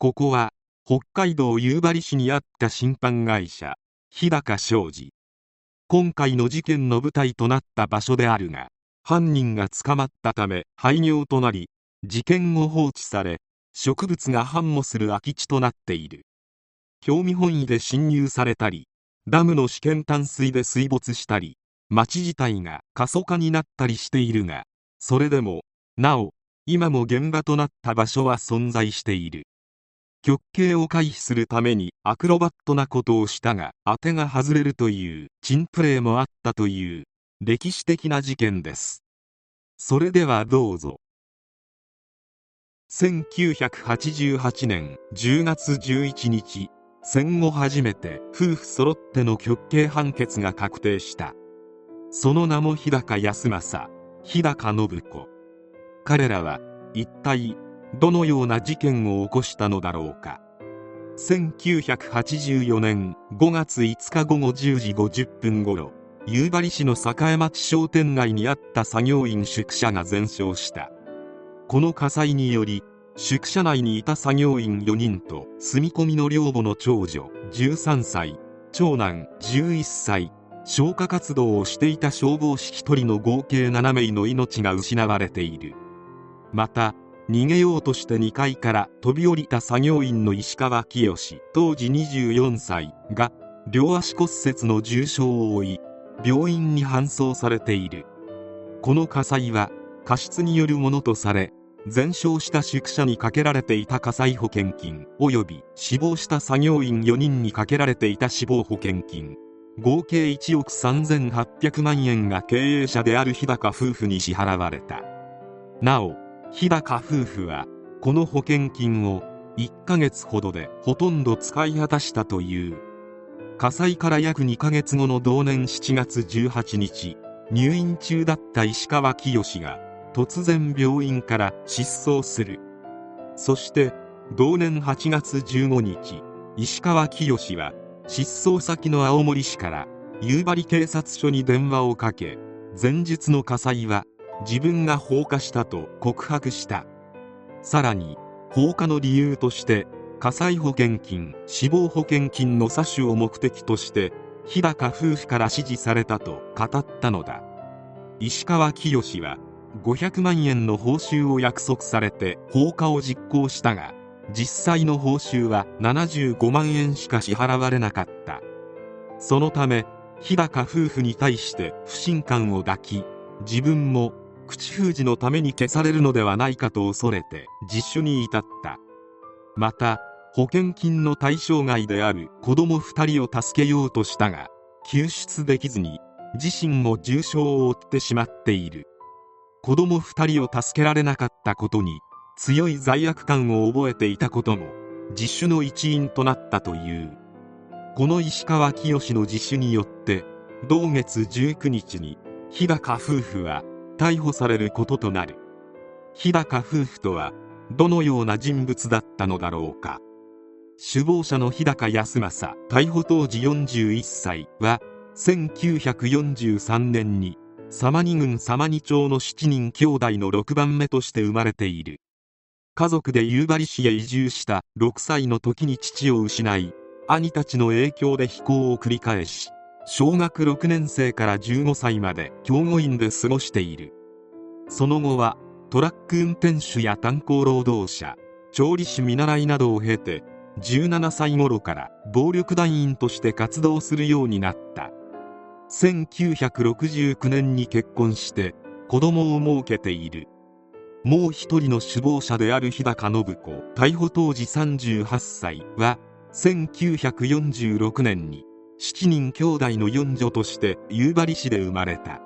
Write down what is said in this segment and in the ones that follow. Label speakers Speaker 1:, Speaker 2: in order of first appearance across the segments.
Speaker 1: ここは北海道夕張市にあった審判会社日高商事。今回の事件の舞台となった場所であるが犯人が捕まったため廃業となり事件後放置され植物が繁茂する空き地となっている。興味本位で侵入されたりダムの試験淡水で水没したり町自体が過疎化になったりしているがそれでもなお今も現場となった場所は存在している。極刑を回避するためにアクロバットなことをしたが当てが外れるという珍プレーもあったという歴史的な事件です。それではどうぞ。1988年10月11日戦後初めて夫婦揃っての極刑判決が確定した。その名も日高康政日高信子。彼らは一体どのような事件を起こしたのだろうか。1984年5月5日午後10時50分頃夕張市の栄町商店街にあった作業員宿舎が全焼した。この火災により宿舎内にいた作業員4人と住み込みの寮母の長女13歳長男11歳消火活動をしていた消防士1人の合計7名の命が失われている。また逃げようとして2階から飛び降りた作業員の石川清当時24歳が両足骨折の重傷を負い病院に搬送されている。この火災は過失によるものとされ全焼した宿舎にかけられていた火災保険金及び死亡した作業員4人にかけられていた死亡保険金合計1億3800万円が経営者である日高夫婦に支払われた。なお日高夫婦はこの保険金を1ヶ月ほどでほとんど使い果たしたという火災から約2ヶ月後の同年7月18日入院中だった石川清が突然病院から失踪する。そして同年8月15日石川清は失踪先の青森市から夕張警察署に電話をかけ前日の火災は自分が放火したと告白した。さらに放火の理由として火災保険金死亡保険金の詐取を目的として日高夫婦から指示されたと語ったのだ。石川清は500万円の報酬を約束されて放火を実行したが実際の報酬は75万円しか支払われなかった。そのため日高夫婦に対して不信感を抱き自分も口封じのために消されるのではないかと恐れて自首に至った。また保険金の対象外である子供2人を助けようとしたが救出できずに自身も重傷を負ってしまっている。子供2人を助けられなかったことに強い罪悪感を覚えていたことも自首の一因となったという。この石川清の自首によって同月19日に日高夫婦は逮捕されることとなる。日高夫婦とはどのような人物だったのだろうか。首謀者の日高康政逮捕当時41歳は1943年に様似郡様似町の7人兄弟の6番目として生まれている。家族で夕張市へ移住した6歳の時に父を失い兄たちの影響で非行を繰り返し小学6年生から15歳まで教護院で過ごしている。その後はトラック運転手や炭鉱労働者調理師見習いなどを経て17歳頃から暴力団員として活動するようになった。1969年に結婚して子供を設けている。もう一人の首謀者である日高信子逮捕当時38歳は1946年に7人兄弟の四女として夕張市で生まれた。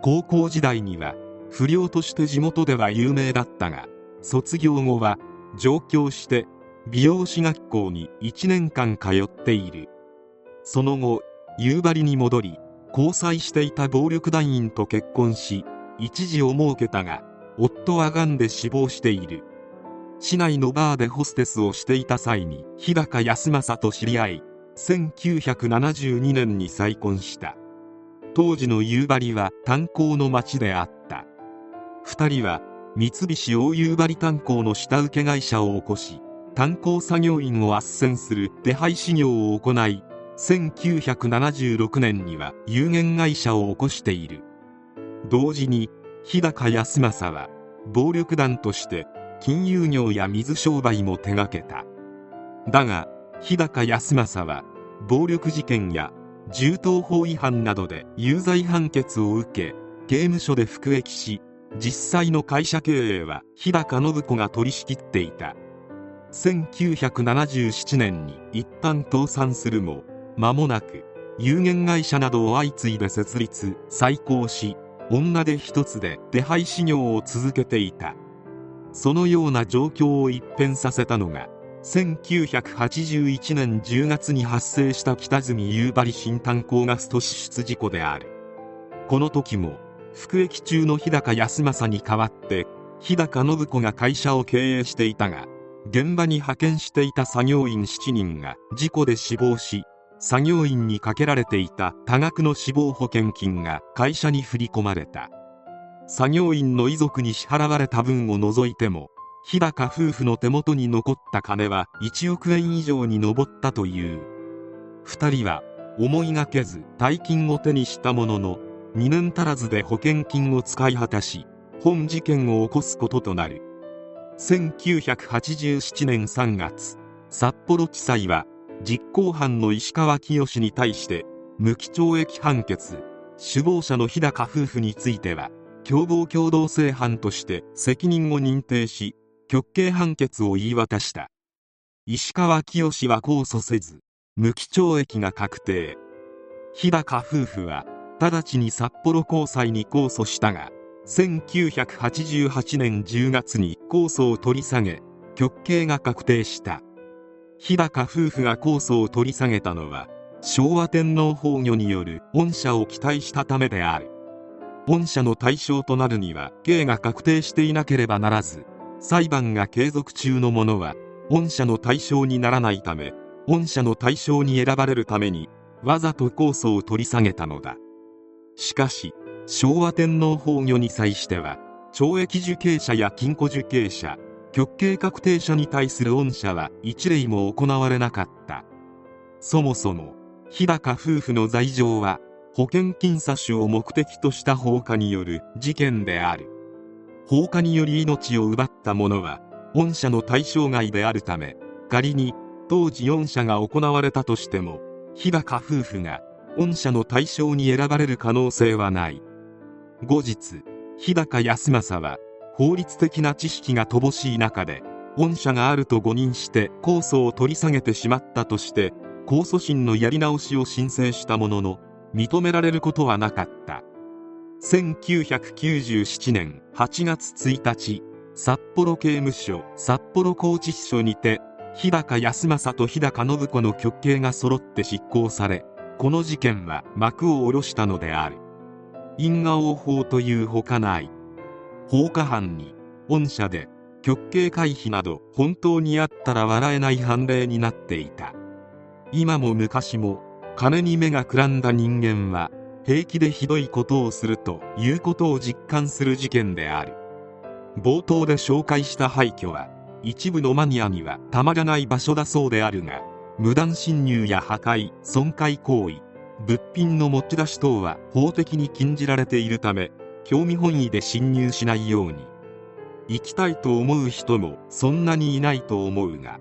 Speaker 1: 高校時代には不良として地元では有名だったが卒業後は上京して美容師学校に1年間通っている。その後夕張に戻り交際していた暴力団員と結婚し一時を設けたが夫は癌で死亡している。市内のバーでホステスをしていた際に日高康政と知り合い1972年に再婚した。当時の夕張は炭鉱の町であった。2人は三菱大夕張炭鉱の下請け会社を起こし炭鉱作業員を斡旋する手配事業を行い1976年には有限会社を起こしている。同時に日高康政は暴力団として金融業や水商売も手掛けた。だが日高康政は暴力事件や銃刀法違反などで有罪判決を受け刑務所で服役し実際の会社経営は日高信子が取り仕切っていた。1977年に一旦倒産するも間もなく有限会社などを相次いで設立再興し女手一つで手配修行を続けていた。そのような状況を一変させたのが1981年10月に発生した北住夕張新炭鉱ガスト支出事故である。この時も服役中の日高康政に代わって日高信子が会社を経営していたが現場に派遣していた作業員7人が事故で死亡し作業員にかけられていた多額の死亡保険金が会社に振り込まれた。作業員の遺族に支払われた分を除いても日高夫婦の手元に残った金は1億円以上に上ったという。2人は思いがけず大金を手にしたものの2年足らずで保険金を使い果たし本事件を起こすこととなる。1987年3月札幌地裁は実行犯の石川清に対して無期懲役判決。首謀者の日高夫婦については共謀共同正犯として責任を認定し極刑判決を言い渡した。石川清は控訴せず無期懲役が確定。日高夫婦は直ちに札幌高裁に控訴したが1988年10月に控訴を取り下げ極刑が確定した。日高夫婦が控訴を取り下げたのは昭和天皇崩御による恩赦を期待したためである。恩赦の対象となるには刑が確定していなければならず裁判が継続中の者は恩赦の対象にならないため恩赦の対象に選ばれるためにわざと控訴を取り下げたのだ。しかし昭和天皇崩御に際しては懲役受刑者や禁錮受刑者極刑確定者に対する恩赦は一例も行われなかった。そもそも日高夫婦の罪状は保険金詐取を目的とした放火による事件である。放火により命を奪った者は恩赦の対象外であるため仮に当時恩赦が行われたとしても日高夫婦が恩赦の対象に選ばれる可能性はない。後日日高康政は法律的な知識が乏しい中で恩赦があると誤認して控訴を取り下げてしまったとして控訴審のやり直しを申請したものの認められることはなかった。1997年8月1日札幌刑務所札幌拘置所にて日高康政と日高信子の極刑が揃って執行されこの事件は幕を下ろしたのである。因果応報というほかない。放火犯に恩赦で極刑回避など本当にあったら笑えない判例になっていた。今も昔も金に目がくらんだ人間は平気でひどいことをするということを実感する事件である。冒頭で紹介した廃墟は一部のマニアにはたまらない場所だそうであるが無断侵入や破壊損壊行為物品の持ち出し等は法的に禁じられているため興味本位で侵入しないように。行きたいと思う人もそんなにいないと思うが